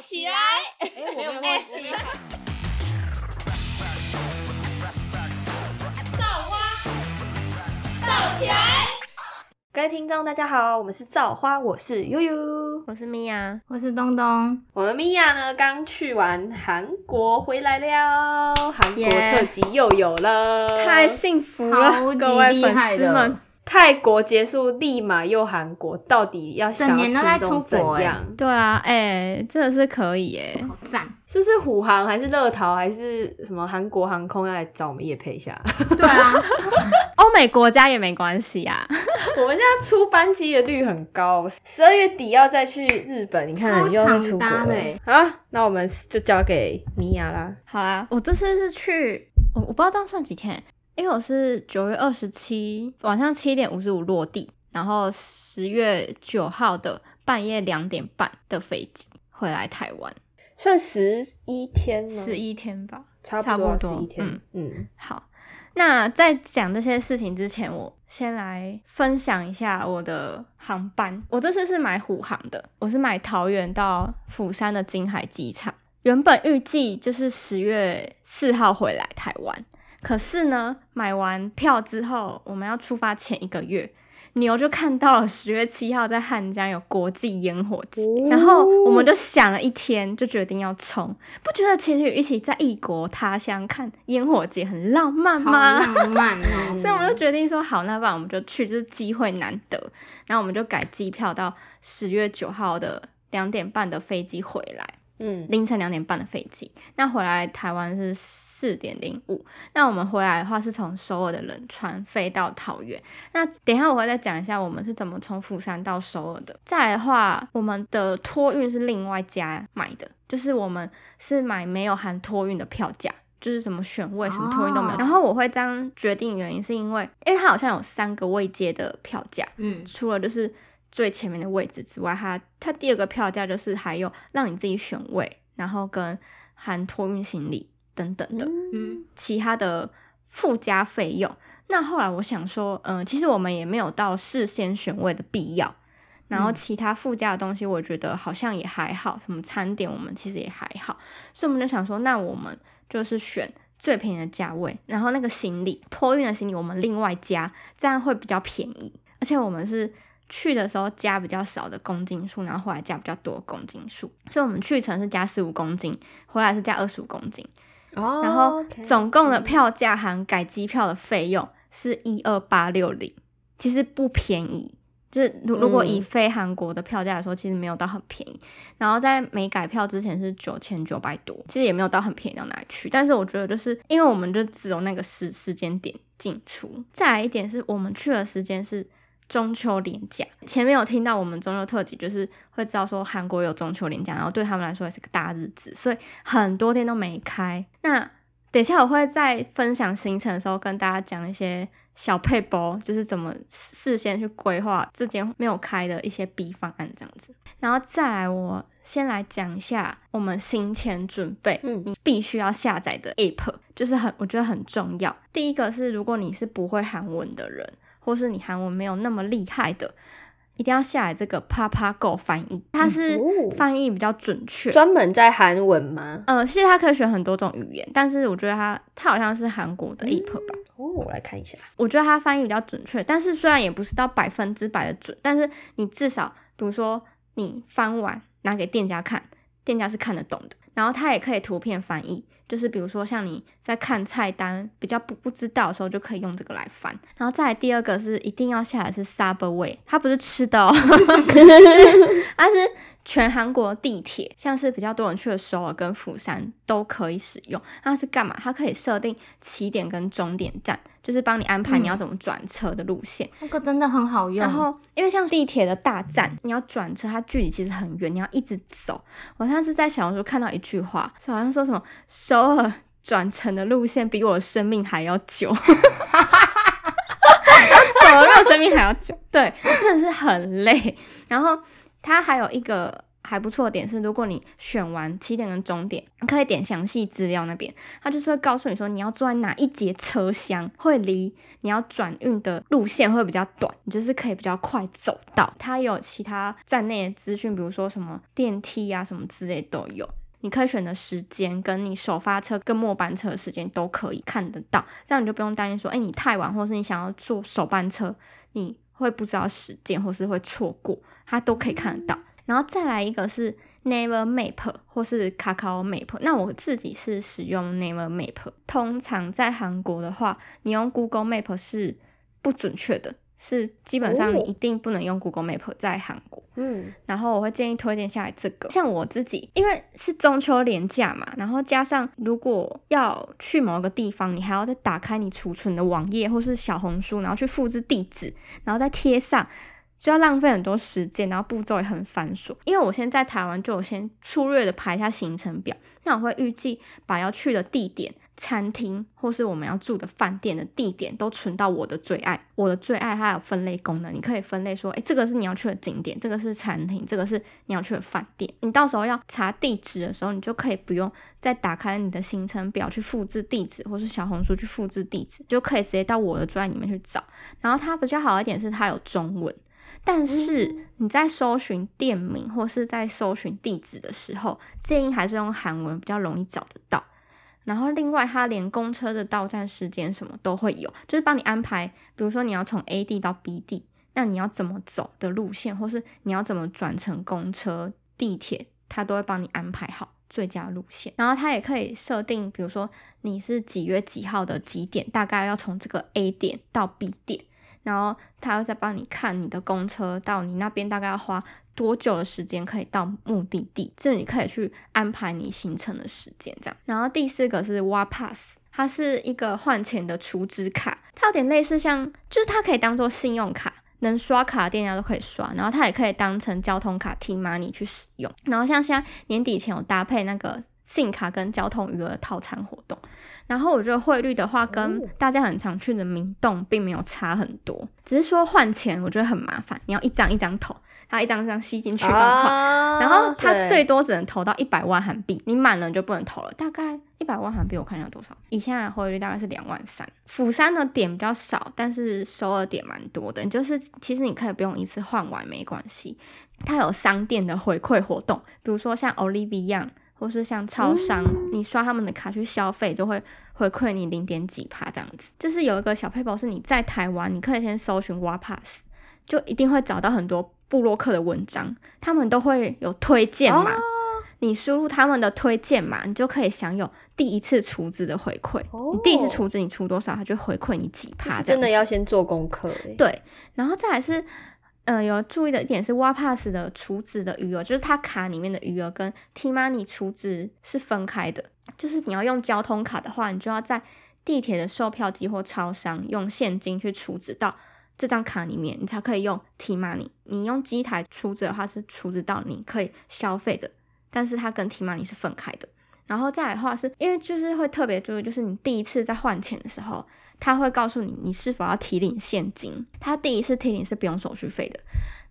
起来！哎，我没有忘记。造花，造起来！各位听众，大家好，我们是造花，我是悠悠，我是米娅，我是东东。我们米娅呢，刚去完韩国回来了，韩国特辑又有了，太幸福了，各位粉丝们。泰国结束，立马又韩国，到底要整年都在出国样？对啊，哎，真的是可以哎，好赞！是不是虎航还是乐桃还是什么韩国航空要来找我们夜配一下？对啊，欧美国家也没关系啊。我们现在出班机的率很高，十二月底要再去日本，你看又要出国了。好，那我们就交给米娅啦。好啦，我这次是去，我我不知道这样算几天。因为我是九月二十七晚上七点五十五落地，然后十月九号的半夜两点半的飞机回来台湾，算十一天吗？十一天吧，差不多十一天。嗯，好。那在讲这些事情之前，我先来分享一下我的航班。我这次是买虎航的，我是买桃园到釜山的金海机场，原本预计就是十月四号回来台湾。可是呢，买完票之后，我们要出发前一个月，牛就看到了十月七号在汉江有国际烟火节，然后我们就想了一天，就决定要冲。不觉得情侣一起在异国他乡看烟火节很浪漫吗？浪漫哦！所以我们就决定说好，那不然我们就去，就是机会难得。然后我们就改机票到十月九号的两点半的飞机回来。嗯，凌晨两点半的飞机，那回来台湾是四点零五。那我们回来的话是从首尔的仁川飞到桃园。那等一下我会再讲一下我们是怎么从釜山到首尔的。再来的话，我们的托运是另外加买的，就是我们是买没有含托运的票价，就是什么选位什么托运都没有。然后我会这样决定原因是因为，因为它好像有三个未接的票价，嗯，除了就是。最前面的位置之外，它它第二个票价就是还有让你自己选位，然后跟含托运行李等等的，嗯，其他的附加费用。那后来我想说，嗯，其实我们也没有到事先选位的必要，然后其他附加的东西，我觉得好像也还好，什么餐点我们其实也还好，所以我们就想说，那我们就是选最便宜的价位，然后那个行李托运的行李我们另外加，这样会比较便宜，而且我们是。去的时候加比较少的公斤数，然后后来加比较多的公斤数，所以我们去程是加十五公斤，回来是加二十五公斤。哦，然后总共的票价含改机票的费用是一二八六零，其实不便宜。就是如如果以非韩国的票价来说，其实没有到很便宜。然后在没改票之前是九千九百多，其实也没有到很便宜到哪里去。但是我觉得就是因为我们就只有那个时时间点进出，再来一点是我们去的时间是。中秋连假，前面有听到我们中秋特辑，就是会知道说韩国有中秋连假，然后对他们来说也是个大日子，所以很多天都没开。那等一下我会在分享行程的时候跟大家讲一些小配包，就是怎么事先去规划这间没有开的一些 B 方案这样子。然后再来，我先来讲一下我们行前准备，嗯，你必须要下载的 App，就是很我觉得很重要。第一个是如果你是不会韩文的人。或是你韩文没有那么厉害的，一定要下载这个 Papa Go 翻译，它是翻译比较准确。专门在韩文吗？嗯，其实它可以选很多种语言，但是我觉得它它好像是韩国的 app 吧。哦，我来看一下。我觉得它翻译比较准确，但是虽然也不是到百分之百的准，但是你至少，比如说你翻完拿给店家看，店家是看得懂的，然后它也可以图片翻译。就是比如说，像你在看菜单比较不不知道的时候，就可以用这个来翻。然后再来第二个是一定要下来是 Subway，它不是吃的哦，它是全韩国地铁，像是比较多人去的首尔跟釜山都可以使用。它是干嘛？它可以设定起点跟终点站。就是帮你安排你要怎么转车的路线，那个真的很好用。然后，因为像地铁的大站，你要转车，它距离其实很远，你要一直走。我上次在小红书看到一句话，好像说什么首尔转乘的路线比我的生命还要久，走了比我生命还要久，对，真的是很累。然后它还有一个还不错的点是，如果你选完起点跟终点，你可以点详细资料那边，它就是会告诉你说你要坐在哪一节车厢，会离你要转运的路线会比较短，你就是可以比较快走到。它有其他站内的资讯，比如说什么电梯啊什么之类都有，你可以选的时间跟你首发车跟末班车的时间都可以看得到，这样你就不用担心说，哎，你太晚，或是你想要坐首班车，你会不知道时间，或是会错过，它都可以看得到。然后再来一个是 Never Map 或是 Kakao Map，那我自己是使用 Never Map。通常在韩国的话，你用 Google Map 是不准确的，是基本上你一定不能用 Google Map 在韩国。嗯，然后我会建议推荐下来这个。像我自己，因为是中秋连假嘛，然后加上如果要去某个地方，你还要再打开你储存的网页或是小红书，然后去复制地址，然后再贴上。就要浪费很多时间，然后步骤也很繁琐。因为我现在台湾，就我先粗略的排一下行程表。那我会预计把要去的地点、餐厅或是我们要住的饭店的地点都存到我的最爱。我的最爱它有分类功能，你可以分类说，诶，这个是你要去的景点，这个是餐厅，这个是你要去的饭店。你到时候要查地址的时候，你就可以不用再打开你的行程表去复制地址，或是小红书去复制地址，就可以直接到我的最爱里面去找。然后它比较好一点是它有中文。但是你在搜寻店名或是在搜寻地址的时候，建议还是用韩文比较容易找得到。然后另外，它连公车的到站时间什么都会有，就是帮你安排。比如说你要从 A 地到 B 地，那你要怎么走的路线，或是你要怎么转乘公车、地铁，它都会帮你安排好最佳路线。然后它也可以设定，比如说你是几月几号的几点，大概要从这个 A 点到 B 点。然后他会再帮你看你的公车到你那边大概要花多久的时间可以到目的地，这你可以去安排你行程的时间这样。然后第四个是 Wa Pass，它是一个换钱的储值卡，它有点类似像，就是它可以当做信用卡，能刷卡的店家都可以刷，然后它也可以当成交通卡 T Money 去使用。然后像现在年底前有搭配那个。信卡跟交通余额套餐活动，然后我觉得汇率的话，跟大家很常去的明洞并没有差很多，只是说换钱我觉得很麻烦，你要一张一张投，它一张一张吸进去换，然后它最多只能投到一百万韩币，你满了就不能投了。大概一百万韩币我看一下多少，以现在的汇率大概是两万三。釜山的点比较少，但是首尔点蛮多的，就是其实你可以不用一次换完没关系，它有商店的回馈活动，比如说像 Olivia。或是像超商，你刷他们的卡去消费，就会回馈你零点几帕这样子。就是有一个小配包，是你在台湾，你可以先搜寻 a Pass，就一定会找到很多布洛克的文章，他们都会有推荐嘛。你输入他们的推荐码，你就可以享有第一次储值的回馈。你第一次储值，你出多少，他就回馈你几帕。真的要先做功课。对，然后再来是。嗯，有注意的一点是 w a Pass 的储值的余额，就是它卡里面的余额跟 T Money 储值是分开的。就是你要用交通卡的话，你就要在地铁的售票机或超商用现金去储值到这张卡里面，你才可以用 T Money。你用机台储值的话是储值到你可以消费的，但是它跟 T Money 是分开的。然后再来的话，是因为就是会特别注意，就是你第一次在换钱的时候。他会告诉你你是否要提领现金，他第一次提领是不用手续费的，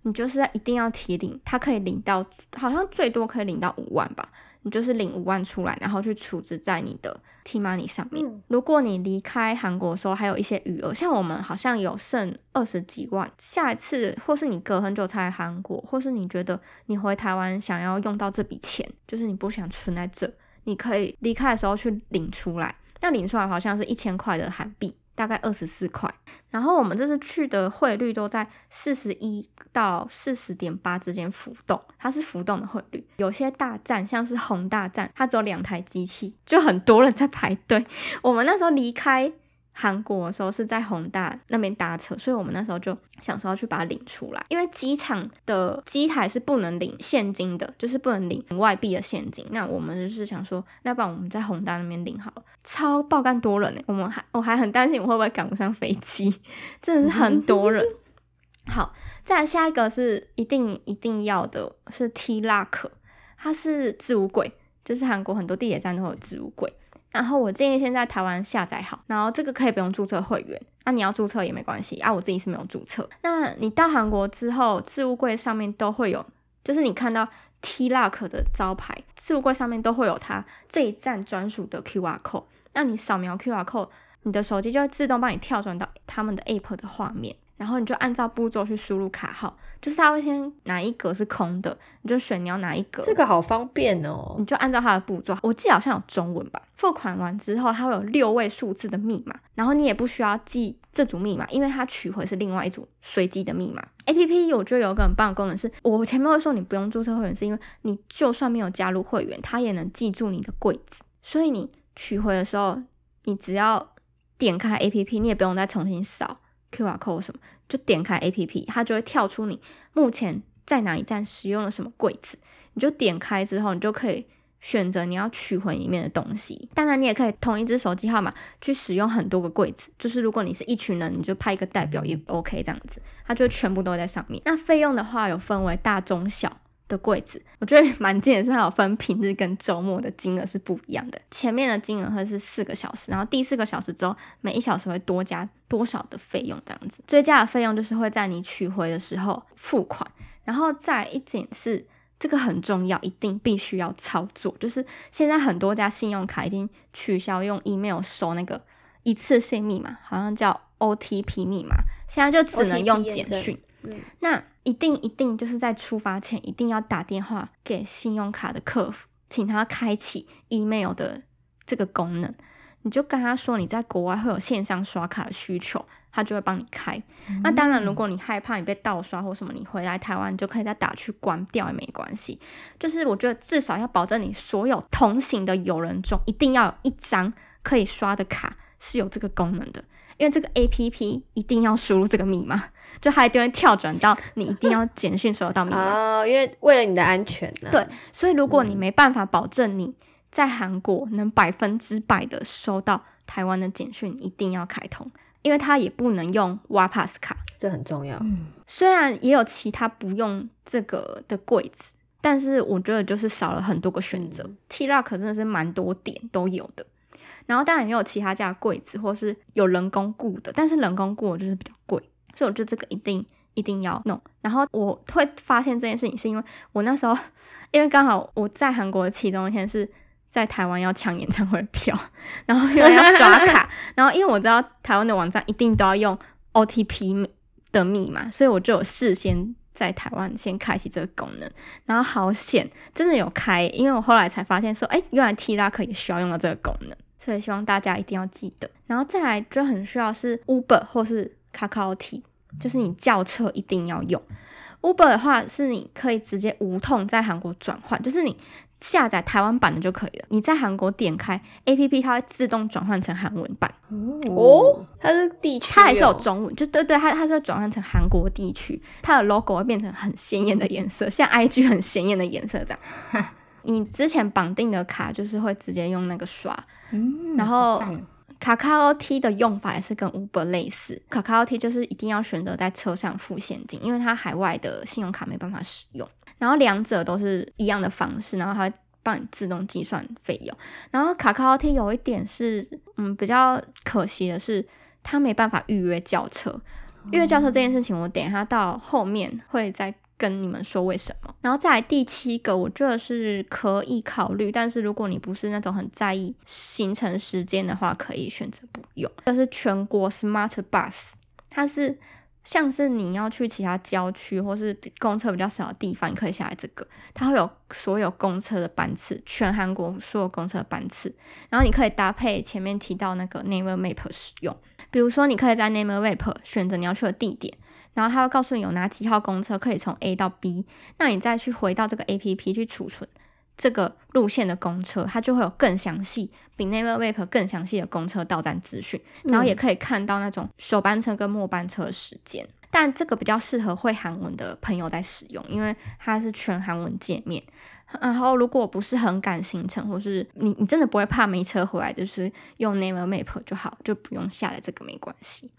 你就是要一定要提领，他可以领到好像最多可以领到五万吧，你就是领五万出来，然后去储值在你的 T Money 上面。如果你离开韩国的时候还有一些余额，像我们好像有剩二十几万，下一次或是你隔很久才来韩国，或是你觉得你回台湾想要用到这笔钱，就是你不想存在这，你可以离开的时候去领出来。那领出来好像是一千块的韩币，大概二十四块。然后我们这次去的汇率都在四十一到四十点八之间浮动，它是浮动的汇率。有些大站像是宏大站，它只有两台机器，就很多人在排队。我们那时候离开。韩国的时候是在宏大那边搭车，所以我们那时候就想说要去把它领出来，因为机场的机台是不能领现金的，就是不能领外币的现金。那我们就是想说，那不然我们在宏大那边领好了。超爆干多人呢，我们还我还很担心我会不会赶不上飞机，真的是很多人。好，再来下一个是一定一定要的是 T Lock，它是置物柜，就是韩国很多地铁站都有置物柜。然后我建议先在台湾下载好，然后这个可以不用注册会员，那你要注册也没关系啊。我自己是没有注册。那你到韩国之后，置物柜上面都会有就是你看到 T Lock 的招牌，置物柜上面都会有它这一站专属的 QR code。那你扫描 QR code，你的手机就会自动帮你跳转到他们的 App 的画面，然后你就按照步骤去输入卡号，就是他会先哪一格是空的，你就选你要哪一格。这个好方便哦，你就按照它的步骤。我记得好像有中文吧。付款完之后，它会有六位数字的密码，然后你也不需要记这组密码，因为它取回是另外一组随机的密码。A P P 我觉得有个很棒的功能是，我前面会说你不用注册会员，是因为你就算没有加入会员，它也能记住你的柜子，所以你取回的时候。你只要点开 A P P，你也不用再重新扫 Q R code 什么，就点开 A P P，它就会跳出你目前在哪一站使用了什么柜子，你就点开之后，你就可以选择你要取回里面的东西。当然，你也可以同一只手机号码去使用很多个柜子，就是如果你是一群人，你就派一个代表也 O K 这样子，它就全部都在上面。那费用的话，有分为大、中、小。的柜子，我觉得蛮近的是，它有分平日跟周末的金额是不一样的。前面的金额会是四个小时，然后第四个小时之后，每一小时会多加多少的费用这样子。追加的费用就是会在你取回的时候付款。然后再一点是，这个很重要，一定必须要操作。就是现在很多家信用卡已经取消用 email 收那个一次性密码，好像叫 OTP 密码，现在就只能用简讯。那一定一定就是在出发前一定要打电话给信用卡的客服，请他开启 email 的这个功能。你就跟他说你在国外会有线上刷卡的需求，他就会帮你开。那当然，如果你害怕你被盗刷或什么，你回来台湾就可以再打去关掉也没关系。就是我觉得至少要保证你所有同行的友人中，一定要有一张可以刷的卡是有这个功能的，因为这个 A P P 一定要输入这个密码。就它一定会跳转到你一定要简讯收到密码哦，因为为了你的安全呢。对，所以如果你没办法保证你在韩国能百分之百的收到台湾的简讯，一定要开通，因为它也不能用 w a Pass 卡，这很重要。虽然也有其他不用这个的柜子，但是我觉得就是少了很多个选择。T Rock 真的是蛮多点都有的，然后当然也有其他家柜子，或是有人工雇的，但是人工雇就是比较贵。所以我觉得这个一定一定要弄。然后我会发现这件事情，是因为我那时候，因为刚好我在韩国的其中一天是在台湾要抢演唱会票，然后因为要刷卡，然后因为我知道台湾的网站一定都要用 OTP 的密码，所以我就有事先在台湾先开启这个功能。然后好险，真的有开，因为我后来才发现说，哎，原来 T 拉可以需要用到这个功能，所以希望大家一定要记得。然后再来就很需要是 Uber 或是。卡卡 o T 就是你叫车一定要用，Uber 的话是你可以直接无痛在韩国转换，就是你下载台湾版的就可以了。你在韩国点开 A P P，它会自动转换成韩文版。哦，它是地区，它还是有中文，就对对，它它是会转换成韩国地区，它的 logo 会变成很鲜艳的颜色，像 I G 很鲜艳的颜色这样。你之前绑定的卡就是会直接用那个刷，然后。卡卡 O T 的用法也是跟 Uber 类似，卡卡 O T 就是一定要选择在车上付现金，因为它海外的信用卡没办法使用。然后两者都是一样的方式，然后它会帮你自动计算费用。然后卡卡 O T 有一点是，嗯，比较可惜的是，它没办法预约轿车。预约轿车这件事情，我等一下到后面会再。跟你们说为什么，然后再来第七个，我觉得是可以考虑，但是如果你不是那种很在意行程时间的话，可以选择不用。这是全国 Smart Bus，它是像是你要去其他郊区或是公车比较少的地方，你可以下来这个，它会有所有公车的班次，全韩国所有公车的班次，然后你可以搭配前面提到那个 Naver Map 使用，比如说你可以在 Naver Map 选择你要去的地点。然后他会告诉你有哪几号公车可以从 A 到 B，那你再去回到这个 A P P 去储存这个路线的公车，它就会有更详细，比 Naver Map 更详细的公车到站资讯，然后也可以看到那种首班车跟末班车的时间。但这个比较适合会韩文的朋友在使用，因为它是全韩文界面。然后如果不是很赶行程，或是你你真的不会怕没车回来，就是用 Naver Map 就好，就不用下载这个没关系。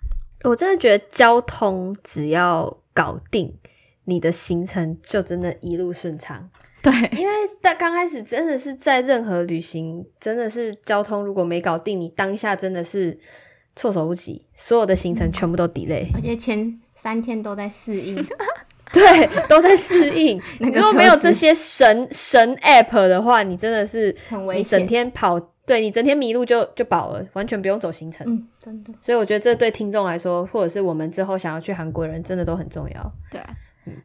我真的觉得交通只要搞定，你的行程就真的一路顺畅。对，因为在刚开始真的是在任何旅行，真的是交通如果没搞定，你当下真的是措手不及，所有的行程全部都 delay，而且前三天都在适应。对，都在适应。如果没有这些神神 app 的话，你真的是很危险，整天跑，对你整天迷路就就饱了，完全不用走行程。嗯，真的。所以我觉得这对听众来说，或者是我们之后想要去韩国人，真的都很重要。对，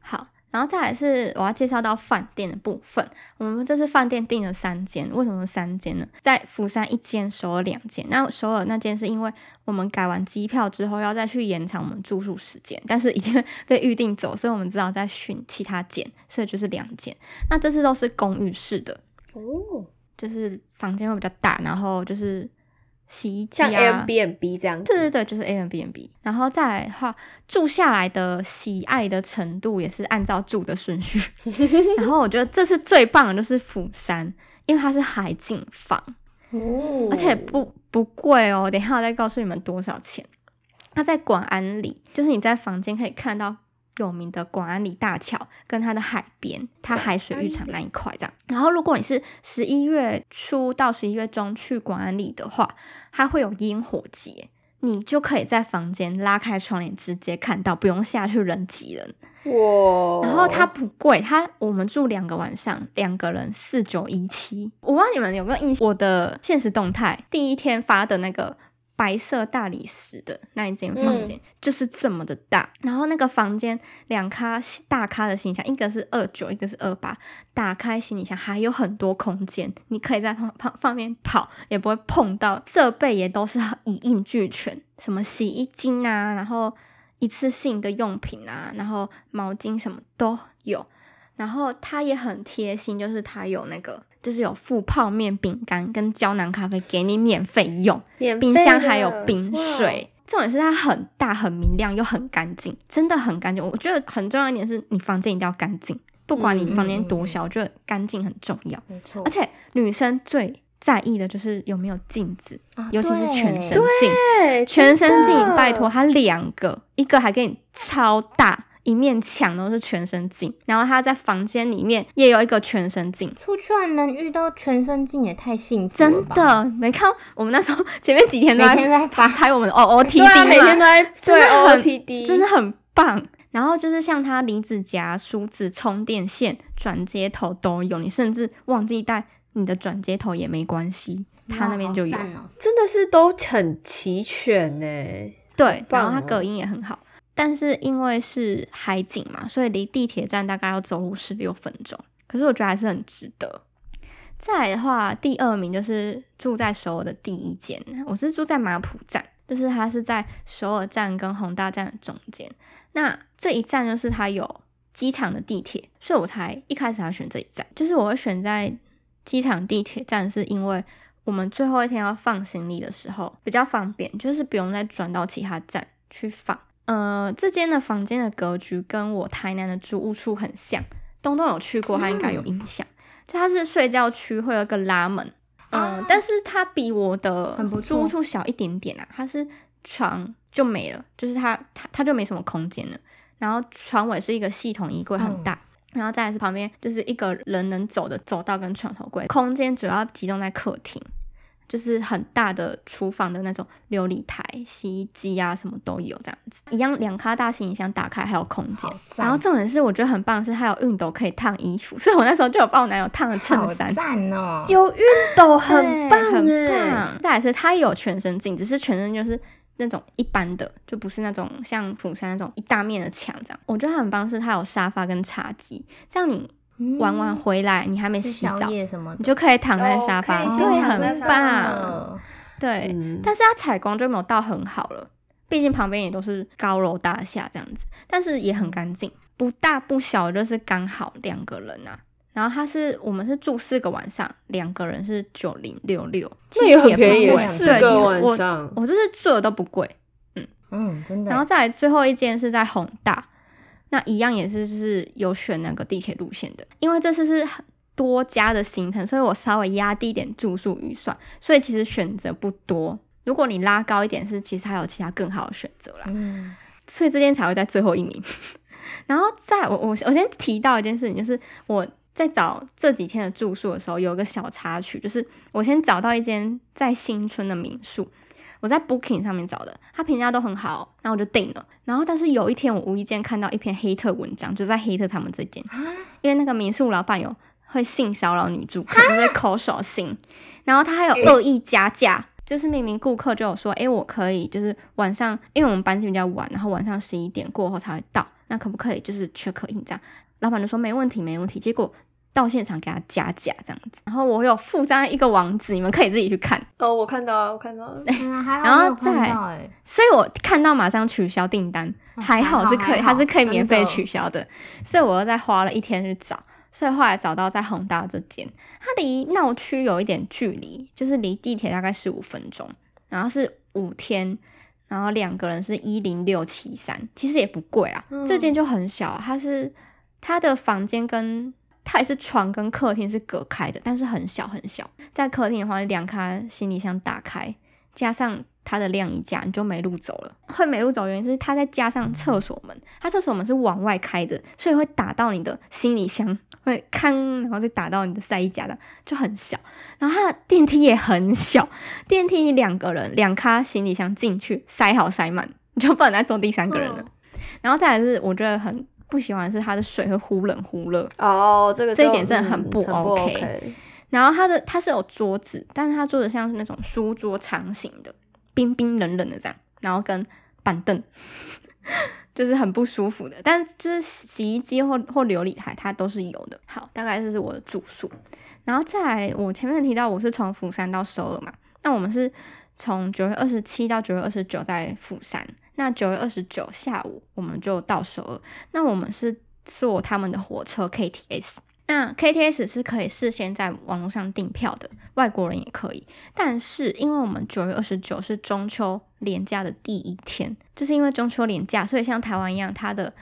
好。然后再来是我要介绍到饭店的部分，我们这次饭店订了三间，为什么三间呢？在釜山一间，首尔两间。那首尔那间是因为我们改完机票之后要再去延长我们住宿时间，但是已经 被预定走，所以我们只好再选其他间，所以就是两间。那这次都是公寓式的哦，就是房间会比较大，然后就是。洗衣机啊，像 Airbnb 这样子，对对对，就是 Airbnb。然后再来的话，住下来的喜爱的程度也是按照住的顺序。然后我觉得这次最棒的，就是釜山，因为它是海景房，哦，而且不不贵哦。等一下我再告诉你们多少钱。它在广安里，就是你在房间可以看到。有名的广安里大桥跟它的海边，它海水浴场那一块这样。然后，如果你是十一月初到十一月中去广安里的话，它会有烟火节，你就可以在房间拉开窗帘直接看到，不用下去人挤人。哇！然后它不贵，它我们住两个晚上，两个人四九一七。我不知道你们有没有印象，我的现实动态第一天发的那个。白色大理石的那一间房间就是这么的大，然后那个房间两咖大咖的行李箱，一个是二九，一个是二八，打开行李箱还有很多空间，你可以在旁旁方面跑，也不会碰到设备，也都是一应俱全，什么洗衣精啊，然后一次性的用品啊，然后毛巾什么都有，然后它也很贴心，就是它有那个。就是有附泡面、饼干跟胶囊咖啡给你免费用，冰箱还有冰水。重点是它很大、很明亮又很干净，真的很干净。我觉得很重要一点是你房间一定要干净，不管你房间多小，我觉得干净很重要。没错，而且女生最在意的就是有没有镜子，尤其是全身镜。全身镜，拜托它两个，一个还给你超大。一面墙都是全身镜，然后他在房间里面也有一个全身镜。出去还能遇到全身镜也太幸福了真的，没看我们那时候前面几天都在拍我们的 O O T D 每天都在对 O O T D，真的很棒。然后就是像它离子夹、梳子、充电线、转接头都有，你甚至忘记带你的转接头也没关系，他那边就有，真的是都很齐全呢。对，然后它隔音也很好。但是因为是海景嘛，所以离地铁站大概要走路十六分钟。可是我觉得还是很值得。再来的话，第二名就是住在首尔的第一间，我是住在马浦站，就是它是在首尔站跟宏大站的中间。那这一站就是它有机场的地铁，所以我才一开始要选这一站。就是我会选在机场地铁站，是因为我们最后一天要放行李的时候比较方便，就是不用再转到其他站去放。呃，这间的房间的格局跟我台南的租屋处很像，东东有去过，他应该有印象。就它是睡觉区，会有个拉门，嗯，但是它比我的租屋处小一点点啊。它是床就没了，就是它它它就没什么空间了。然后床尾是一个系统衣柜，很大，然后再来是旁边就是一个人能走的走道跟床头柜，空间主要集中在客厅。就是很大的厨房的那种琉璃台、洗衣机啊，什么都有这样子，一样两卡大行李箱打开还有空间。然后重点是我觉得很棒的是还有熨斗可以烫衣服，所以我那时候就有帮我男友烫了衬衫。赞哦！有熨斗很棒，很棒。再来是它有全身镜，只是全身就是那种一般的，就不是那种像釜山那种一大面的墙这样。我觉得很棒是它有沙发跟茶几，这样你。玩完回来，你还没洗澡，你就可以躺在沙发，对，很棒。对，但是它采光就没有到很好了，毕竟旁边也都是高楼大厦这样子，但是也很干净，不大不小，就是刚好两个人啊。然后它是我们是住四个晚上，两个人是九零六六，那也很便宜，四个晚上，我这是住的都不贵，嗯嗯，真的。然后再来最后一间是在宏大。那一样也是是有选那个地铁路线的，因为这次是很多家的行程，所以我稍微压低一点住宿预算，所以其实选择不多。如果你拉高一点，是其实还有其他更好的选择啦。嗯，所以这间才会在最后一名。然后在我我我先提到一件事情，就是我在找这几天的住宿的时候，有一个小插曲，就是我先找到一间在新村的民宿。我在 Booking 上面找的，他评价都很好，然后我就订了。然后但是有一天我无意间看到一篇黑特文章，就在黑特他们这间，因为那个民宿老板有会性骚扰女住客，就是口手性，然后他还有恶意加价，就是明明顾客就有说，哎，我可以就是晚上，因为我们班机比较晚，然后晚上十一点过后才会到，那可不可以就是 check in 这样？老板就说没问题，没问题。结果。到现场给他加价这样子，然后我有附上一个网址，你们可以自己去看。哦，我看到了，我看到了。然后再，所以我看到马上取消订单，还好是可以，它是可以免费取消的。所以我又再花了一天去找，所以后来找到在宏大这间，它离闹区有一点距离，就是离地铁大概十五分钟，然后是五天，然后两个人是一零六七三，其实也不贵啊。这间就很小，它是它的房间跟。它也是床跟客厅是隔开的，但是很小很小。在客厅的话，两卡行李箱打开，加上它的晾衣架，你就没路走了。会没路走原因是它再加上厕所门，它厕所门是往外开的，所以会打到你的行李箱，会吭，然后再打到你的晒衣架的，就很小。然后它的电梯也很小，电梯两个人两卡行李箱进去塞好塞满，你就不能再坐第三个人了。然后再来是我觉得很。不喜欢是它的水会忽冷忽热哦，这个这一点真的很不 OK。然后它的它是有桌子，但是它桌子像是那种书桌长形的，冰冰冷冷的这样，然后跟板凳，就是很不舒服的。但就是洗衣机或或琉璃台它都是有的。好，大概这是我的住宿。然后再来，我前面提到我是从釜山到首尔嘛，那我们是从九月二十七到九月二十九在釜山。那九月二十九下午我们就到首尔。那我们是坐他们的火车 KTS。那 KTS 是可以事先在网络上订票的，外国人也可以。但是因为我们九月二十九是中秋连假的第一天，就是因为中秋连假，所以像台湾一样，它的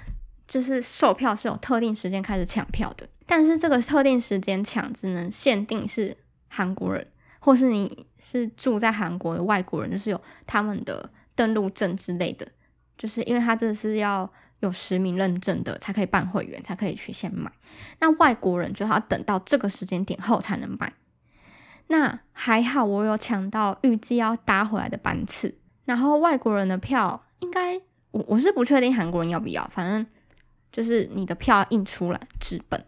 就是售票是有特定时间开始抢票的。但是这个特定时间抢只能限定是韩国人，或是你是住在韩国的外国人，就是有他们的。登录证之类的，就是因为他这是要有实名认证的，才可以办会员，才可以去先买。那外国人就要等到这个时间点后才能买。那还好，我有抢到预计要搭回来的班次。然后外国人的票，应该我我是不确定韩国人要不要，反正就是你的票印出来纸本，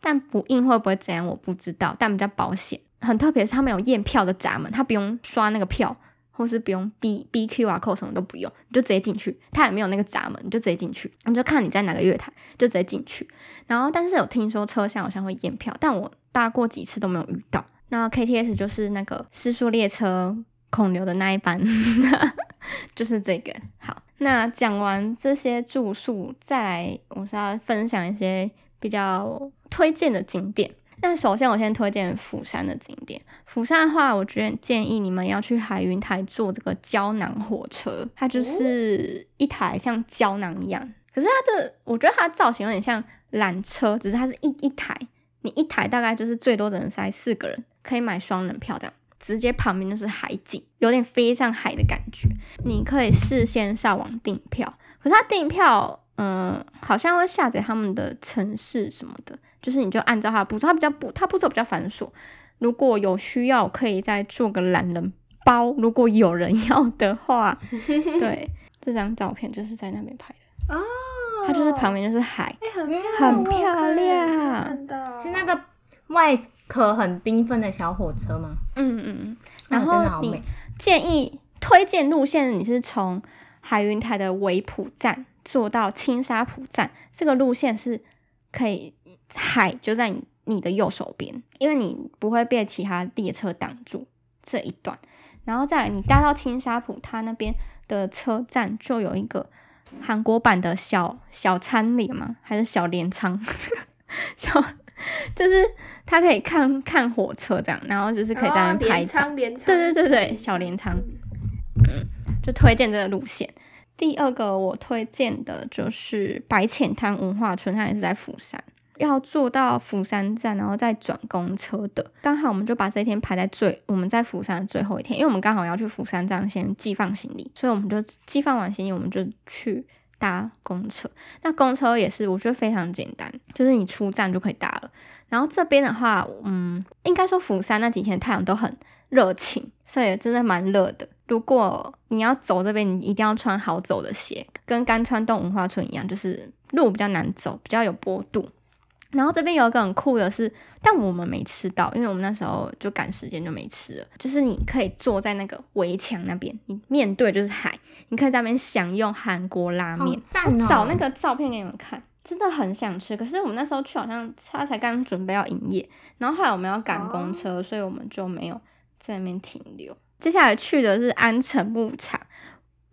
但不印会不会怎样我不知道，但比较保险。很特别是他们有验票的闸门，他不用刷那个票。或是不用 B B Q 啊，扣什么都不用，你就直接进去。它也没有那个闸门，你就直接进去。你就看你在哪个月台，就直接进去。然后，但是有听说车厢好像会验票，但我搭过几次都没有遇到。那 K T S 就是那个失速列车孔刘的那一班，就是这个。好，那讲完这些住宿，再来我是要分享一些比较推荐的景点。那首先，我先推荐釜山的景点。釜山的话，我觉得建议你们要去海云台坐这个胶囊火车，它就是一台像胶囊一样，可是它的，我觉得它的造型有点像缆车，只是它是一一台，你一台大概就是最多只能塞四个人，可以买双人票这样，直接旁边就是海景，有点飞上海的感觉。你可以事先上网订票，可是它订票，嗯，好像会下载他们的城市什么的。就是你就按照它的步骤，它比较不，它步骤比较繁琐。如果有需要，可以再做个懒人包。如果有人 要的话，对，这张照片就是在那边拍的哦。它就是旁边就是海，很漂亮。是那个外壳很缤纷的小火车吗？嗯嗯嗯。然后你建议推荐路线，你是从海云台的维普站坐到青沙浦站，这个路线是可以。海就在你你的右手边，因为你不会被其他列车挡住这一段。然后再你搭到青沙浦，它那边的车站就有一个韩国版的小小餐里嘛？还是小镰仓？小就是它可以看看火车这样，然后就是可以在那边拍照。对对对对，小镰仓。嗯，就推荐这个路线。第二个我推荐的就是白浅滩文化村，它也是在釜山。要坐到釜山站，然后再转公车的。刚好我们就把这一天排在最我们在釜山的最后一天，因为我们刚好要去釜山站先寄放行李，所以我们就寄放完行李，我们就去搭公车。那公车也是我觉得非常简单，就是你出站就可以搭了。然后这边的话，嗯，应该说釜山那几天太阳都很热情，所以真的蛮热的。如果你要走这边，你一定要穿好走的鞋，跟甘川洞文化村一样，就是路比较难走，比较有坡度。然后这边有一个很酷的是，但我们没吃到，因为我们那时候就赶时间就没吃了。就是你可以坐在那个围墙那边，你面对就是海，你可以在那边享用韩国拉面。找那个照片给你们看，真的很想吃。可是我们那时候去好像他才刚准备要营业，然后后来我们要赶公车，所以我们就没有在那边停留。接下来去的是安城牧场，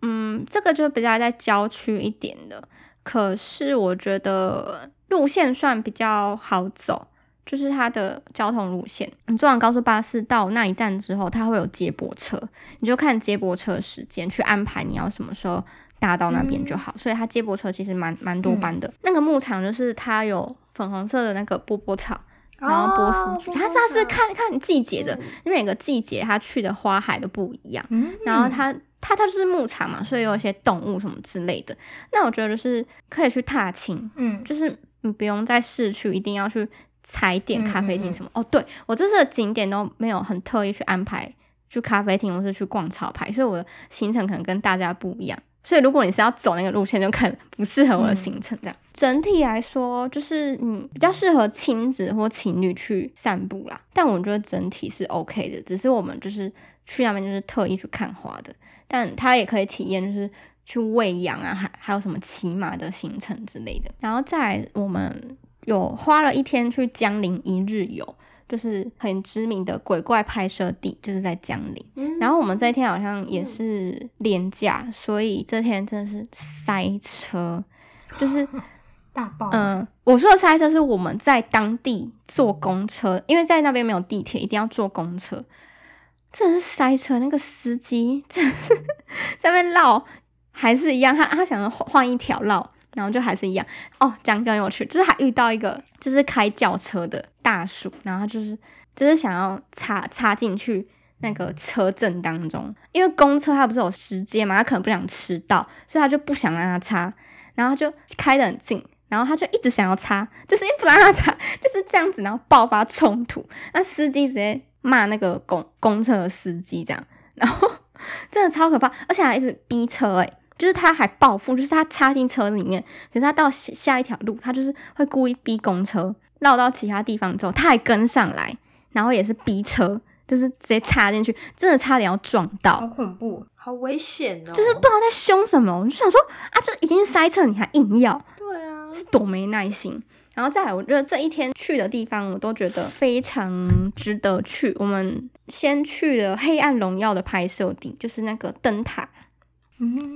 嗯，这个就比较在郊区一点的，可是我觉得。路线算比较好走，就是它的交通路线。你坐完高速巴士到那一站之后，它会有接驳车，你就看接驳车时间去安排你要什么时候搭到那边就好。所以它接驳车其实蛮蛮多班的。那个牧场就是它有粉红色的那个波波草，然后波斯菊，它是它是看看季节的，因为每个季节它去的花海都不一样。然后它它它就是牧场嘛，所以有一些动物什么之类的。那我觉得是可以去踏青，嗯，就是。你不用在市区一定要去踩点咖啡厅什么哦。对我这次的景点都没有很特意去安排去咖啡厅或是去逛潮牌，所以我的行程可能跟大家不一样。所以如果你是要走那个路线，就可能不适合我的行程。这样整体来说，就是你比较适合亲子或情侣去散步啦。但我觉得整体是 OK 的，只是我们就是去那边就是特意去看花的，但它也可以体验就是。去喂养啊，还还有什么骑马的行程之类的，然后再来我们有花了一天去江陵一日游，就是很知名的鬼怪拍摄地，就是在江陵。然后我们这一天好像也是廉价，所以这天真的是塞车，就是 大爆。嗯，我说的塞车是我们在当地坐公车，因为在那边没有地铁，一定要坐公车，真的是塞车。那个司机真的是 在那边绕。还是一样，他他想要换一条绕，然后就还是一样哦。讲讲有趣，就是还遇到一个就是开轿车的大叔，然后就是就是想要插插进去那个车阵当中，因为公车它不是有时间嘛，他可能不想迟到，所以他就不想让他插，然后就开得很近，然后他就一直想要插，就是不让他插，就是这样子，然后爆发冲突，那司机直接骂那个公公车的司机这样，然后 真的超可怕，而且还一直逼车诶。就是他还报复，就是他插进车里面，可是他到下下一条路，他就是会故意逼公车绕到其他地方之后，他还跟上来，然后也是逼车，就是直接插进去，真的差点要撞到，好恐怖，好危险哦！就是不知道在凶什么，我就想说啊，就已经塞车，你还硬要，对啊，是多没耐心。然后再来，我觉得这一天去的地方，我都觉得非常值得去。我们先去了《黑暗荣耀》的拍摄地，就是那个灯塔。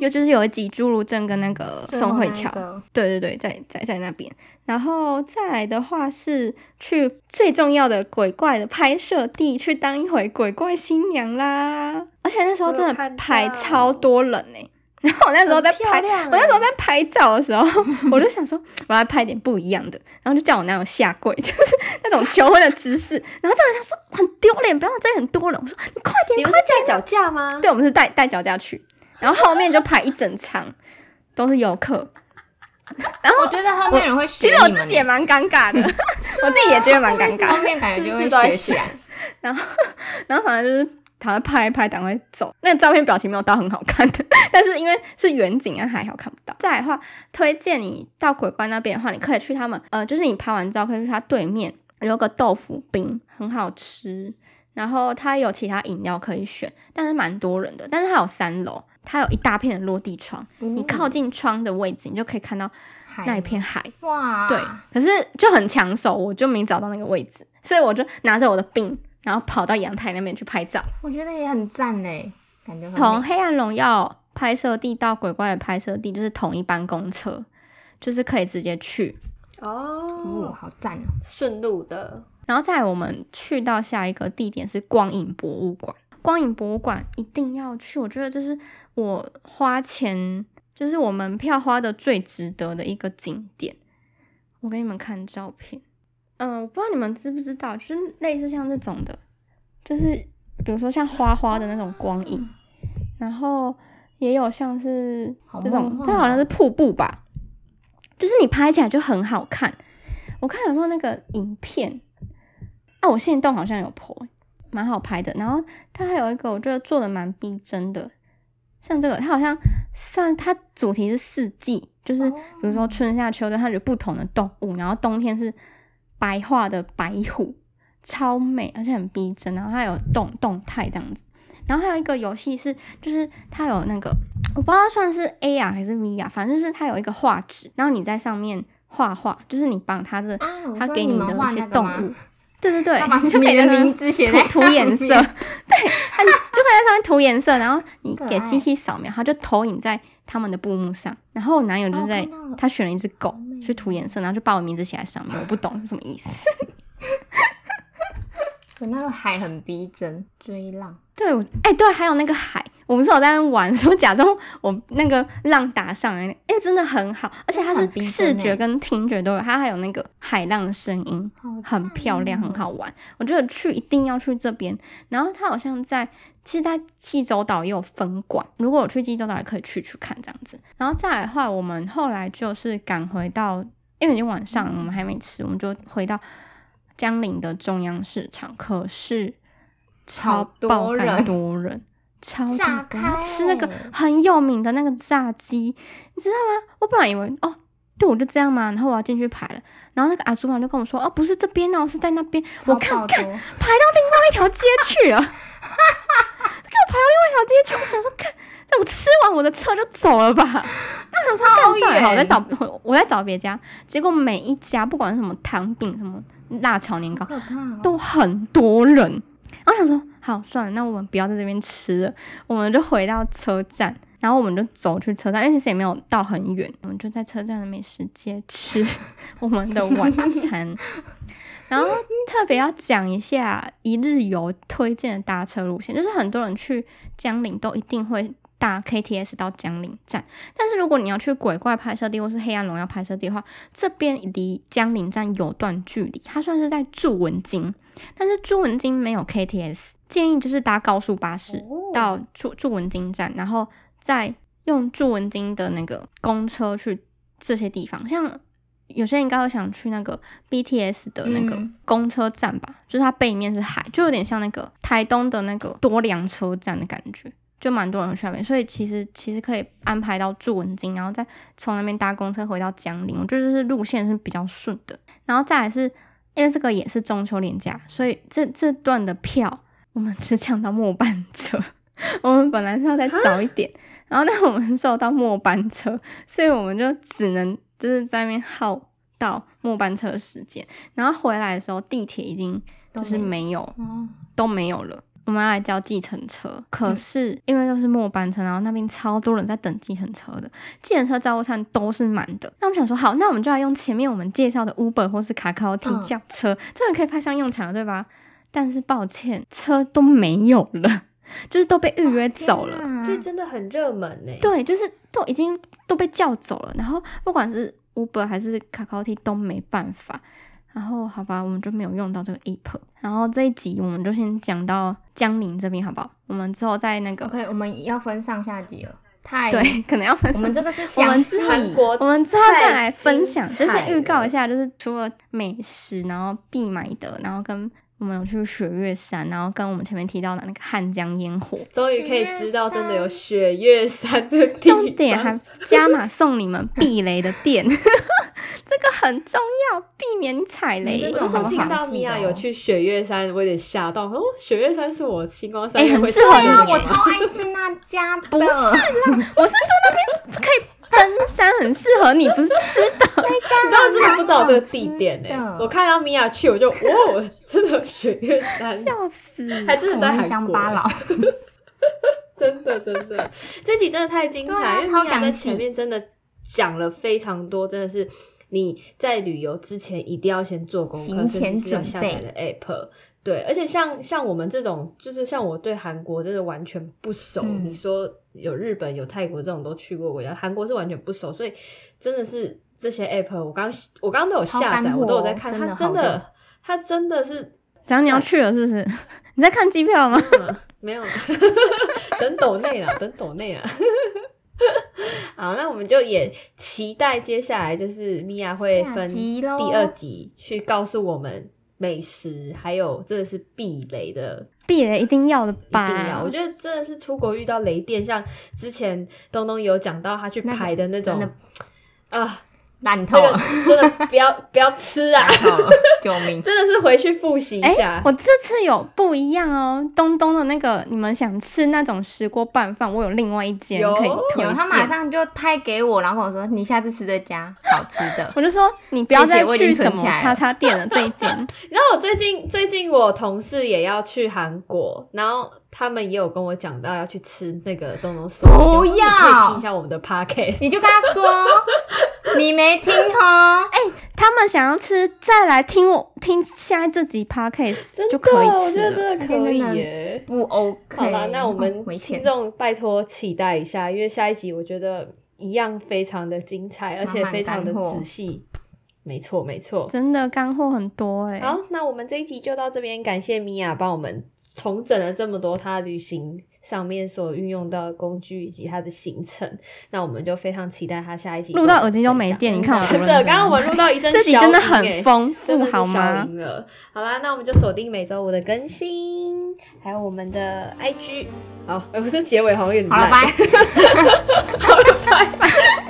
又就是有一集侏儒症跟那个宋慧乔，对对对，在在在那边，然后再来的话是去最重要的鬼怪的拍摄地，去当一回鬼怪新娘啦。而且那时候真的排超多人呢。然后我那时候在拍，我那时候在拍照的时候，我就想说我要拍点不一样的，然后就叫我男友下跪，就是那种求婚的姿势。然后这人他说很丢脸，不要再很多人。我说你快点，你们是带脚架吗？对，我们是带带脚架去。然后后面就排一整场，都是游客。然后我觉得后面人会学其实我自己也蛮尴尬的，我自己也觉得蛮尴尬。后面感觉就会学起来。然后，然后反正就是躺在拍一拍，赶快走。那个照片表情没有到很好看的，但是因为是远景啊，还好看不到。再来的话，推荐你到鬼关那边的话，你可以去他们，呃，就是你拍完照可以去他对面有个豆腐冰，很好吃。然后它有其他饮料可以选，但是蛮多人的。但是它有三楼。它有一大片的落地窗，你靠近窗的位置，你就可以看到那一片海。哇！对，可是就很抢手，我就没找到那个位置，所以我就拿着我的病，然后跑到阳台那边去拍照。我觉得也很赞呢，感觉从《黑暗荣耀》拍摄地到鬼怪的拍摄地就是同一班公车，就是可以直接去。哦，好赞哦，顺路的。然后再我们去到下一个地点是光影博物馆，光影博物馆一定要去，我觉得这是。我花钱就是我门票花的最值得的一个景点，我给你们看照片。嗯，我不知道你们知不知道，就是类似像这种的，就是比如说像花花的那种光影，然后也有像是这种，它好像是瀑布吧，就是你拍起来就很好看。我看有没有那个影片，啊，我现动好像有 po，蛮好拍的。然后它还有一个我觉得做的蛮逼真的，像这个，它好像算它主题是四季，就是比如说春夏秋冬，它有不同的动物，然后冬天是白化的白虎，超美，而且很逼真，然后它有动动态这样子。然后还有一个游戏是，就是它有那个，我不知道算是 A R 还是 V R，反正就是它有一个画纸，然后你在上面画画，就是你帮它的，它给你的一些动物，对对对，你就给的名字写涂涂颜色，对，它就会在上面涂颜色，然后你给机器扫描，它就投影在他们的布幕上。然后我男友就是在他选了一只狗去涂颜色，然后就把我名字写在上面，我不懂是什么意思。我那个海很逼真，追浪。对，哎，对，还有那个海，我不是有在玩，说假装我那个浪打上来，哎，真的很好，而且它是视觉跟听觉都有，它还有那个海浪的声音，很漂亮，很好玩。我觉得去一定要去这边。然后它好像在，其实，在济州岛也有分馆，如果我去济州岛也可以去去看这样子。然后再来的话，我们后来就是赶回到，因为已经晚上，我们还没吃，我们就回到。江陵的中央市场，可是超爆肝多人，超炸吃那个很有名的那个炸鸡，你知道吗？我本来以为哦，对，我就这样嘛，然后我要进去排了，然后那个阿主管就跟我说，哦，不是这边哦，是在那边，我看看排到另外一条街去了，哈哈，给我排到另外一条街去，我想说看。那我吃完我的车就走了吧，那时候更帅好，我在找 我在找别家，结果每一家不管是什么糖饼什么辣炒年糕，都很多人。然后想说好算了，那我们不要在这边吃了，我们就回到车站，然后我们就走去车站，因为其实也没有到很远，我们就在车站的美食街吃 我们的晚餐。然后特别要讲一下一日游推荐的搭车路线，就是很多人去江陵都一定会。搭 KTS 到江陵站，但是如果你要去鬼怪拍摄地或是黑暗荣耀拍摄地的话，这边离江陵站有段距离，它算是在祝文京，但是朱文京没有 KTS，建议就是搭高速巴士到祝祝文京站，然后再用朱文京的那个公车去这些地方。像有些人应该会想去那个 BTS 的那个公车站吧，就是它背面是海，就有点像那个台东的那个多良车站的感觉。就蛮多人去那边，所以其实其实可以安排到祝文京，然后再从那边搭公车回到江陵，我觉得是路线是比较顺的。然后再来是因为这个也是中秋连假，所以这这段的票我们只抢到末班车。我们本来是要再早一点，然后但我们受到末班车，所以我们就只能就是在那边耗到末班车的时间。然后回来的时候，地铁已经就是没有，都没有了。我们要来叫计程车，可是因为都是末班车，然后那边超多人在等计程车的，计程车招呼站都是满的。那我们想说，好，那我们就来用前面我们介绍的 Uber 或是卡卡 O T 叫车，这样可以派上用场了，对吧？但是抱歉，车都没有了，就是都被预约走了。这真的很热门呢。对，就是都已经都被叫走了，然后不管是 Uber 还是卡卡 O T 都没办法。然后好吧，我们就没有用到这个 app。然后这一集我们就先讲到江宁这边，好不好？我们之后再那个，OK，我们要分上下集了。太对，可能要分。我们这个是我们韩国，我们之后再来分享，就是预告一下，就是除了美食，然后必买的，然后跟。我们有去雪月山，然后跟我们前面提到的那个汉江烟火，终于可以知道真的有雪月山这地重点还加码送你们避雷的店，这个很重要，避免踩雷。我是听到米娅有去雪月山，我有点吓到。哦，雪月山是我星光山，很适合你。我超爱吃那家的。不是啦，我是说那边可以。登山很适合你，不是吃的。你知道真的不知道这个地点呢？我看到米娅去，我就哇，真的雪月山，笑死，还真的在韩国。老，真的真的，这集真的太精彩，因为米娅在前面真的讲了非常多，真的是你在旅游之前一定要先做功课，甚至要下载的 app。对，而且像像我们这种，就是像我对韩国真的完全不熟。你说有日本、有泰国这种都去过国家，韩国是完全不熟，所以真的是这些 app，我刚我刚刚都有下载，我都有在看，它真的，它真的是。讲你要去了是不是？你在看机票吗？没有，等抖内了，等抖内了。好，那我们就也期待接下来就是米娅会分第二集去告诉我们。美食还有真的是避雷的避雷一定要的吧？一定要！我觉得真的是出国遇到雷电，像之前东东有讲到他去排的那种啊。烂透了，真的不要 不要吃啊！救命！真的是回去复习一下。我这次有不一样哦，东东的那个，你们想吃那种石锅拌饭，我有另外一间可以推荐。他马上就拍给我，然后跟我说：“你下次吃这家 好吃的。”我就说：“你不要再去什么叉叉店了，这一间。”然后我最近最近我同事也要去韩国，然后。他们也有跟我讲到要去吃那个东东说，不要听一下我们的 podcast，你就跟他说 你没听哈。哎，他们想要吃，再来听我听下这集 podcast 就可以吃。我觉得真的可以耶，不 OK。好了，那我们听众拜托期待一下，因为下一集我觉得一样非常的精彩，而且非常的仔细。没错，没错，真的干货很多哎。好，那我们这一集就到这边，感谢米娅帮我们。重整了这么多他旅行上面所运用到的工具以及它的行程，那我们就非常期待它下一集录到耳机都没电。你看，真的，刚刚我们录到一阵，这集真的很丰富，好吗？好啦，那我们就锁定每周五的更新，还有我们的 IG。好，不是结尾好像有点好了，拜，好了，拜拜。